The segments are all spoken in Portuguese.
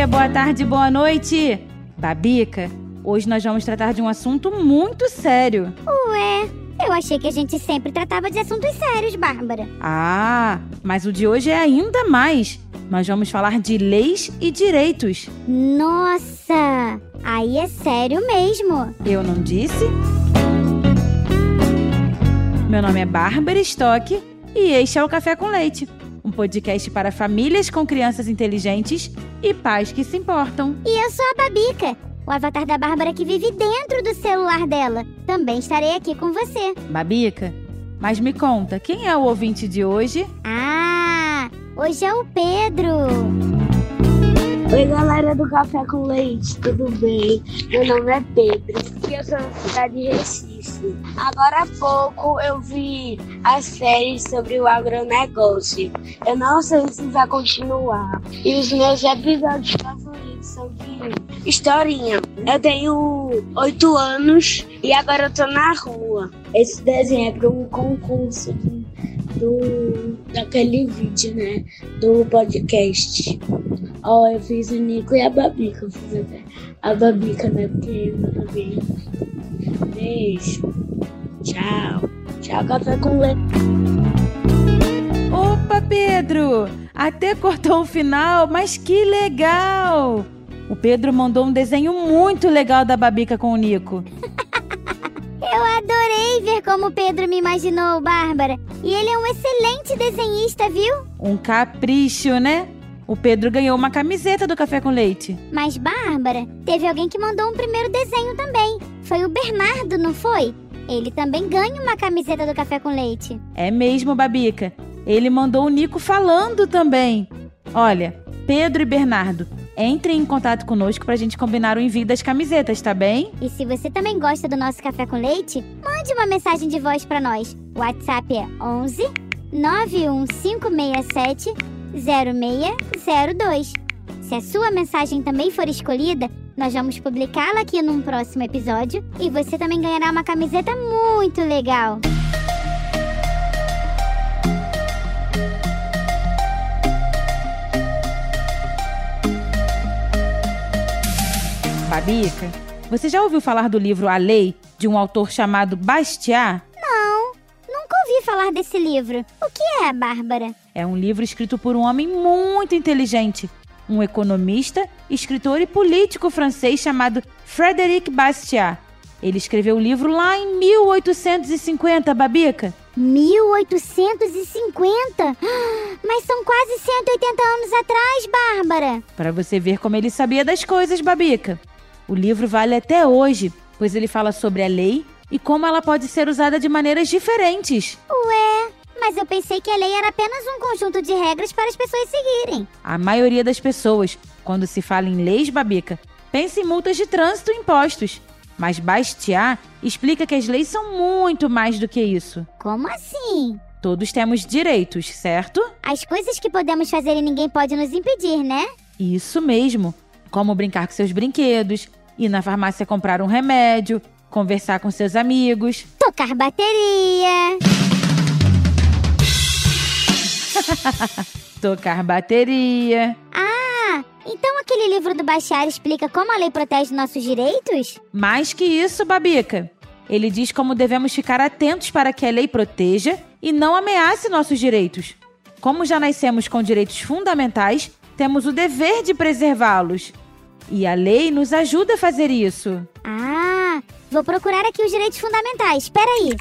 Dia, boa tarde, boa noite. Babica, hoje nós vamos tratar de um assunto muito sério. Ué, eu achei que a gente sempre tratava de assuntos sérios, Bárbara. Ah, mas o de hoje é ainda mais. Nós vamos falar de leis e direitos. Nossa, aí é sério mesmo. Eu não disse? Meu nome é Bárbara Stock e este é o Café com Leite um podcast para famílias com crianças inteligentes e pais que se importam. E eu sou a Babica, o avatar da Bárbara que vive dentro do celular dela. Também estarei aqui com você. Babica, mas me conta, quem é o ouvinte de hoje? Ah, hoje é o Pedro. Oi, galera do Café com Leite, tudo bem? Meu nome é Pedro e eu sou da cidade de Recife. Agora há pouco eu vi a série sobre o agronegócio. Eu não sei se vai continuar. E os meus episódios favoritos são de historinha. Eu tenho oito anos e agora eu tô na rua. Esse desenho é para um concurso do, daquele vídeo, né? Do podcast. Ó, oh, eu fiz o Nico e a Babica. Eu fiz até a Babica, né? Porque eu também. Beijo. Tchau. Tchau, café com leite. Opa, Pedro! Até cortou o final, mas que legal! O Pedro mandou um desenho muito legal da Babica com o Nico. Eu adorei ver como o Pedro me imaginou, Bárbara. E ele é um excelente desenhista, viu? Um capricho, né? O Pedro ganhou uma camiseta do Café com Leite. Mas, Bárbara, teve alguém que mandou um primeiro desenho também. Foi o Bernardo, não foi? Ele também ganha uma camiseta do Café com Leite. É mesmo, Babica. Ele mandou o Nico falando também. Olha, Pedro e Bernardo, entrem em contato conosco pra gente combinar o envio das camisetas, tá bem? E se você também gosta do nosso café com leite, mande uma mensagem de voz para nós. O WhatsApp é 11 91567 0602. Se a sua mensagem também for escolhida, nós vamos publicá-la aqui num próximo episódio e você também ganhará uma camiseta muito legal. Babica, você já ouviu falar do livro A Lei, de um autor chamado Bastiat? Ouvi falar desse livro. O que é, Bárbara? É um livro escrito por um homem muito inteligente, um economista, escritor e político francês chamado Frédéric Bastiat. Ele escreveu o livro lá em 1850, Babica. 1850? Mas são quase 180 anos atrás, Bárbara. Para você ver como ele sabia das coisas, Babica. O livro vale até hoje, pois ele fala sobre a lei e como ela pode ser usada de maneiras diferentes. Ué, mas eu pensei que a lei era apenas um conjunto de regras para as pessoas seguirem. A maioria das pessoas, quando se fala em leis, Babica, pensa em multas de trânsito e impostos. Mas Bastiat explica que as leis são muito mais do que isso. Como assim? Todos temos direitos, certo? As coisas que podemos fazer e ninguém pode nos impedir, né? Isso mesmo. Como brincar com seus brinquedos, ir na farmácia comprar um remédio, conversar com seus amigos, tocar bateria. Tocar bateria. Ah, então aquele livro do Baixar explica como a lei protege nossos direitos? Mais que isso, Babica. Ele diz como devemos ficar atentos para que a lei proteja e não ameace nossos direitos. Como já nascemos com direitos fundamentais, temos o dever de preservá-los. E a lei nos ajuda a fazer isso. Ah, vou procurar aqui os direitos fundamentais. Espera aí.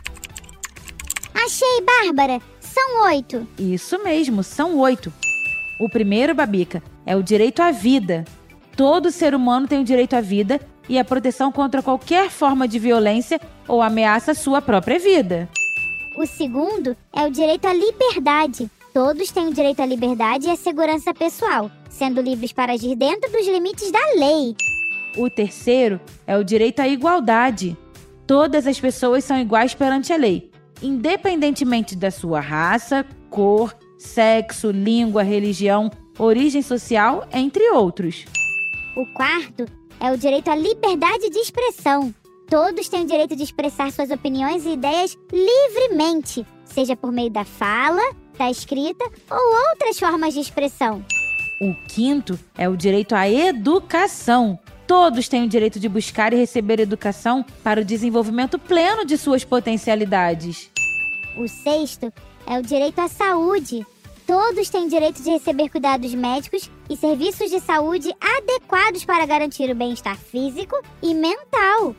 Achei, Bárbara. São oito. Isso mesmo, são oito. O primeiro, Babica, é o direito à vida. Todo ser humano tem o direito à vida e a proteção contra qualquer forma de violência ou ameaça à sua própria vida. O segundo é o direito à liberdade. Todos têm o direito à liberdade e à segurança pessoal. sendo livres para agir dentro dos limites da lei. O terceiro é o direito à igualdade. Todas as pessoas são iguais perante a lei, independentemente da sua raça, cor, sexo, língua, religião, origem social, entre outros. O quarto é o direito à liberdade de expressão. Todos têm o direito de expressar suas opiniões e ideias livremente, seja por meio da fala, da escrita ou outras formas de expressão. O quinto é o direito à educação. Todos têm o direito de buscar e receber educação para o desenvolvimento pleno de suas potencialidades. O sexto é o direito à saúde. Todos têm direito de receber cuidados médicos e serviços de saúde adequados para garantir o bem-estar físico e mental.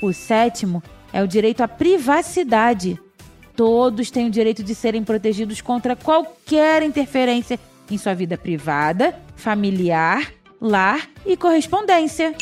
O sétimo é o direito à privacidade. Todos têm o direito de serem protegidos contra qualquer interferência em sua vida privada, familiar, lar e correspondência.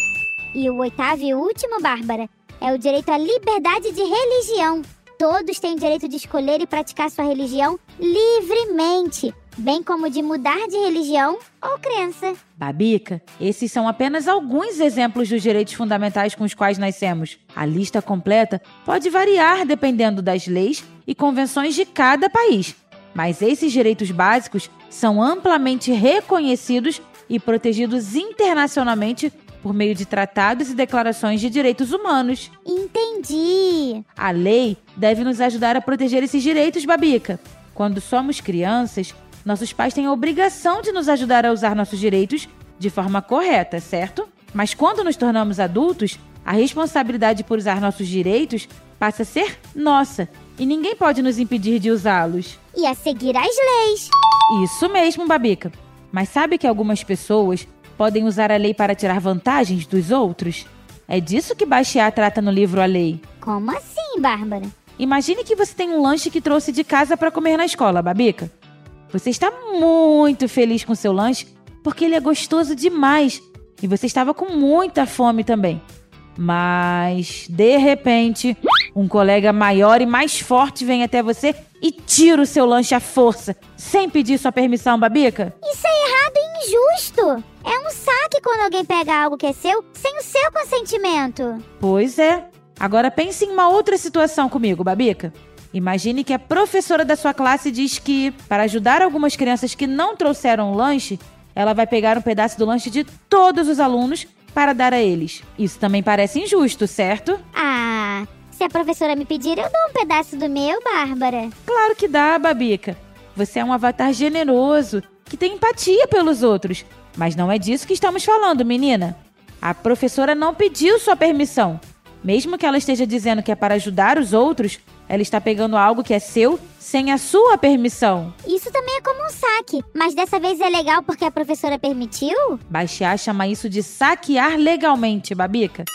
E o oitavo e último, Bárbara, é o direito à liberdade de religião. Todos têm direito de escolher e praticar sua religião livremente, bem como de mudar de religião ou crença. Babica, esses são apenas alguns exemplos dos direitos fundamentais com os quais nascemos. A lista completa pode variar dependendo das leis e convenções de cada país, mas esses direitos básicos são amplamente reconhecidos e protegidos internacionalmente por meio de tratados e declarações de direitos humanos. Entendi. A lei deve nos ajudar a proteger esses direitos, Babica. Quando somos crianças, nossos pais têm a obrigação de nos ajudar a usar nossos direitos de forma correta, certo? Mas quando nos tornamos adultos, a responsabilidade por usar nossos direitos passa a ser nossa e ninguém pode nos impedir de usá-los. E a seguir as leis. Isso mesmo, Babica. Mas sabe que algumas pessoas podem usar a lei para tirar vantagens dos outros? É disso que Bastiat trata no livro A Lei. Como assim, Bárbara? Imagine que você tem um lanche que trouxe de casa para comer na escola, Babica. Você está muito feliz com seu lanche porque ele é gostoso demais e você estava com muita fome também. Mas, de repente, um colega maior e mais forte vem até você e tira o seu lanche à força, sem pedir sua permissão, Babica? Isso é errado e injusto. É um saque quando alguém pega algo que é seu sem o seu consentimento. Pois é. Agora pense em uma outra situação comigo, Babica. Imagine que a professora da sua classe diz que, para ajudar algumas crianças que não trouxeram o lanche, ela vai pegar um pedaço do lanche de todos os alunos para dar a eles. Isso também parece injusto, certo? Ah, se a professora me pedir, eu dou um pedaço do meu, Bárbara. Claro que dá, Babica. Você é um avatar generoso, que tem empatia pelos outros. Mas não é disso que estamos falando, menina. A professora não pediu sua permissão. Mesmo que ela esteja dizendo que é para ajudar os outros, ela está pegando algo que é seu sem a sua permissão. Isso também é como um saque, mas dessa vez é legal porque a professora permitiu? Baixar chama isso de saquear legalmente, Babica.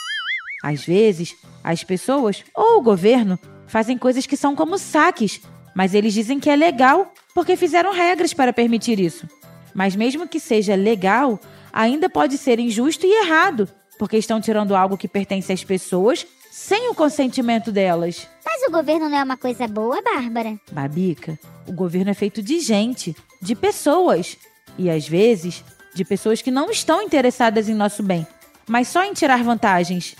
Às vezes, as pessoas ou o governo fazem coisas que são como saques, mas eles dizem que é legal porque fizeram regras para permitir isso. Mas mesmo que seja legal, ainda pode ser injusto e errado, porque estão tirando algo que pertence às pessoas sem o consentimento delas. Mas o governo não é uma coisa boa, Bárbara? Babica, o governo é feito de gente, de pessoas. E às vezes, de pessoas que não estão interessadas em nosso bem, mas só em tirar vantagens.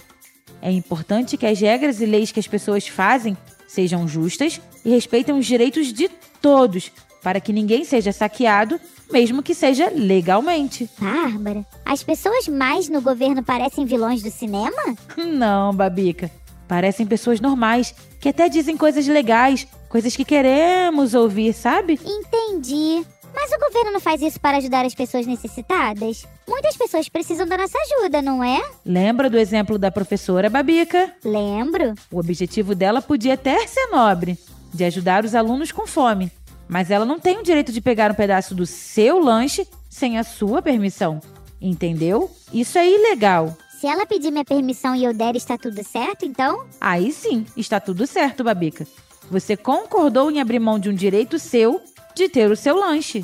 É importante que as regras e leis que as pessoas fazem sejam justas e respeitem os direitos de todos, para que ninguém seja saqueado mesmo que seja legalmente. Bárbara, as pessoas mais no governo parecem vilões do cinema? Não, Babica. Parecem pessoas normais, que até dizem coisas legais, coisas que queremos ouvir, sabe? Entendi. Mas o governo não faz isso para ajudar as pessoas necessitadas? Muitas pessoas precisam da nossa ajuda, não é? Lembra do exemplo da professora Babica? Lembro. O objetivo dela podia até ser nobre, de ajudar os alunos com fome. Mas ela não tem o direito de pegar um pedaço do seu lanche sem a sua permissão. Entendeu? Isso é ilegal. Se ela pedir minha permissão e eu der, está tudo certo, então? Aí sim, está tudo certo, Babica. Você concordou em abrir mão de um direito seu de ter o seu lanche.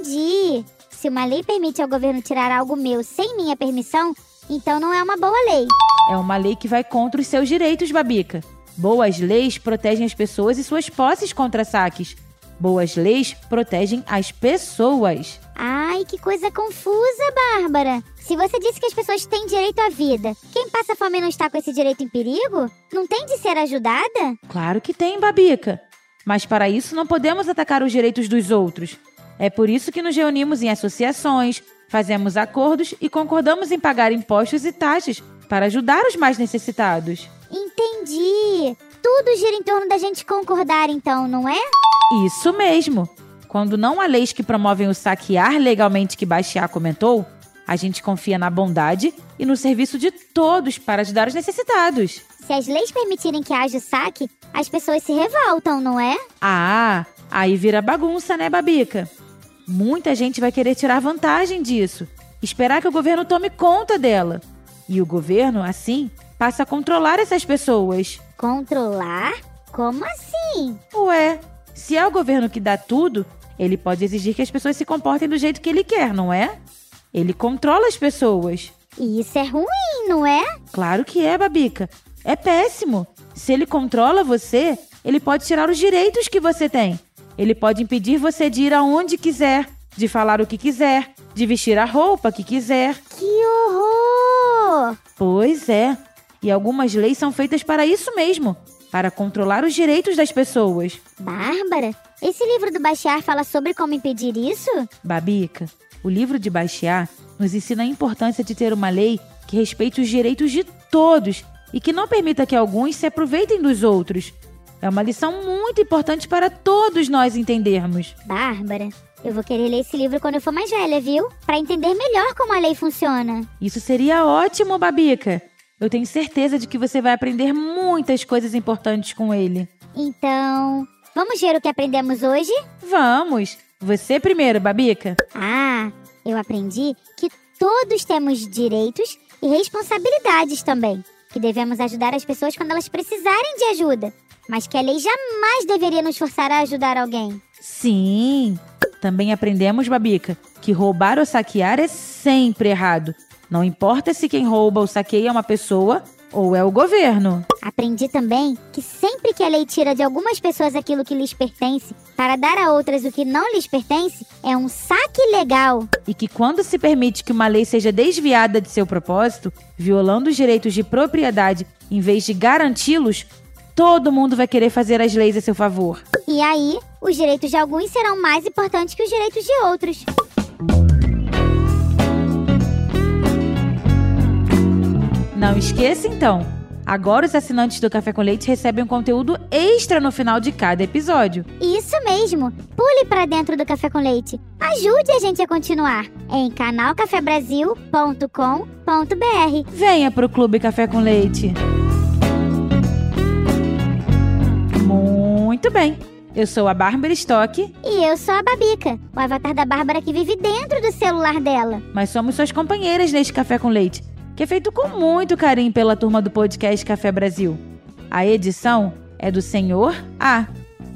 Entendi. Se uma lei permite ao governo tirar algo meu sem minha permissão, então não é uma boa lei. É uma lei que vai contra os seus direitos, Babica. Boas leis protegem as pessoas e suas posses contra saques. Boas leis protegem as pessoas. Ai, que coisa confusa, Bárbara. Se você disse que as pessoas têm direito à vida, quem passa fome não está com esse direito em perigo? Não tem de ser ajudada? Claro que tem, Babica. Mas para isso não podemos atacar os direitos dos outros. É por isso que nos reunimos em associações, fazemos acordos e concordamos em pagar impostos e taxas para ajudar os mais necessitados. Entendi. Tudo gira em torno da gente concordar, então, não é? Isso mesmo. Quando não há leis que promovem o saquear legalmente que Bastiat comentou, a gente confia na bondade e no serviço de todos para ajudar os necessitados. Se as leis permitirem que haja o saque, as pessoas se revoltam, não é? Ah, aí vira bagunça, né, Babica? Muita gente vai querer tirar vantagem disso, esperar que o governo tome conta dela. E o governo, assim, passa a controlar essas pessoas. Controlar? Como assim? Ué, se é o governo que dá tudo, ele pode exigir que as pessoas se comportem do jeito que ele quer, não é? Ele controla as pessoas. E isso é ruim, não é? Claro que é, Babica. É péssimo. Se ele controla você, ele pode tirar os direitos que você tem. Ele pode impedir você de ir aonde quiser, de falar o que quiser, de vestir a roupa que quiser. Que horror! Pois é. E algumas leis são feitas para isso mesmo para controlar os direitos das pessoas. Bárbara, esse livro do Baixar fala sobre como impedir isso? Babica, o livro de Baixar nos ensina a importância de ter uma lei que respeite os direitos de todos e que não permita que alguns se aproveitem dos outros. É uma lição muito importante para todos nós entendermos. Bárbara, eu vou querer ler esse livro quando eu for mais velha, viu? Para entender melhor como a lei funciona. Isso seria ótimo, Babica. Eu tenho certeza de que você vai aprender muitas coisas importantes com ele. Então, vamos ver o que aprendemos hoje? Vamos! Você primeiro, Babica. Ah, eu aprendi que todos temos direitos e responsabilidades também. Que devemos ajudar as pessoas quando elas precisarem de ajuda. Mas que a lei jamais deveria nos forçar a ajudar alguém. Sim! Também aprendemos, Babica, que roubar ou saquear é sempre errado não importa se quem rouba ou saqueia é uma pessoa ou é o governo. Aprendi também que sempre que a lei tira de algumas pessoas aquilo que lhes pertence para dar a outras o que não lhes pertence, é um saque legal. E que quando se permite que uma lei seja desviada de seu propósito, violando os direitos de propriedade em vez de garanti-los, todo mundo vai querer fazer as leis a seu favor. E aí, os direitos de alguns serão mais importantes que os direitos de outros. Não esqueça então! Agora os assinantes do Café com Leite recebem um conteúdo extra no final de cada episódio. Isso mesmo! Pule para dentro do Café com Leite. Ajude a gente a continuar em canalcafebrasil.com.br. Venha pro Clube Café com Leite. Muito bem. Eu sou a Bárbara Stock. E eu sou a Babica, o avatar da Bárbara que vive dentro do celular dela. Mas somos suas companheiras neste Café com Leite que é feito com muito carinho pela turma do podcast Café Brasil. A edição é do Senhor A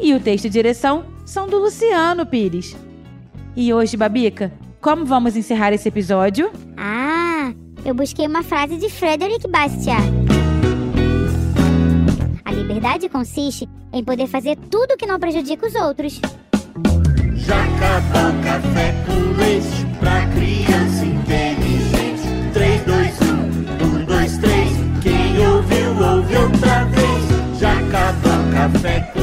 e o texto e direção são do Luciano Pires. E hoje, Babica, como vamos encerrar esse episódio? Ah, eu busquei uma frase de Frederic Bastiat. Liberdade consiste em poder fazer tudo que não prejudica os outros. Já acabou café com leite pra criança inteligente. 3, 2, 1 ouve outra vez. Já acabou café com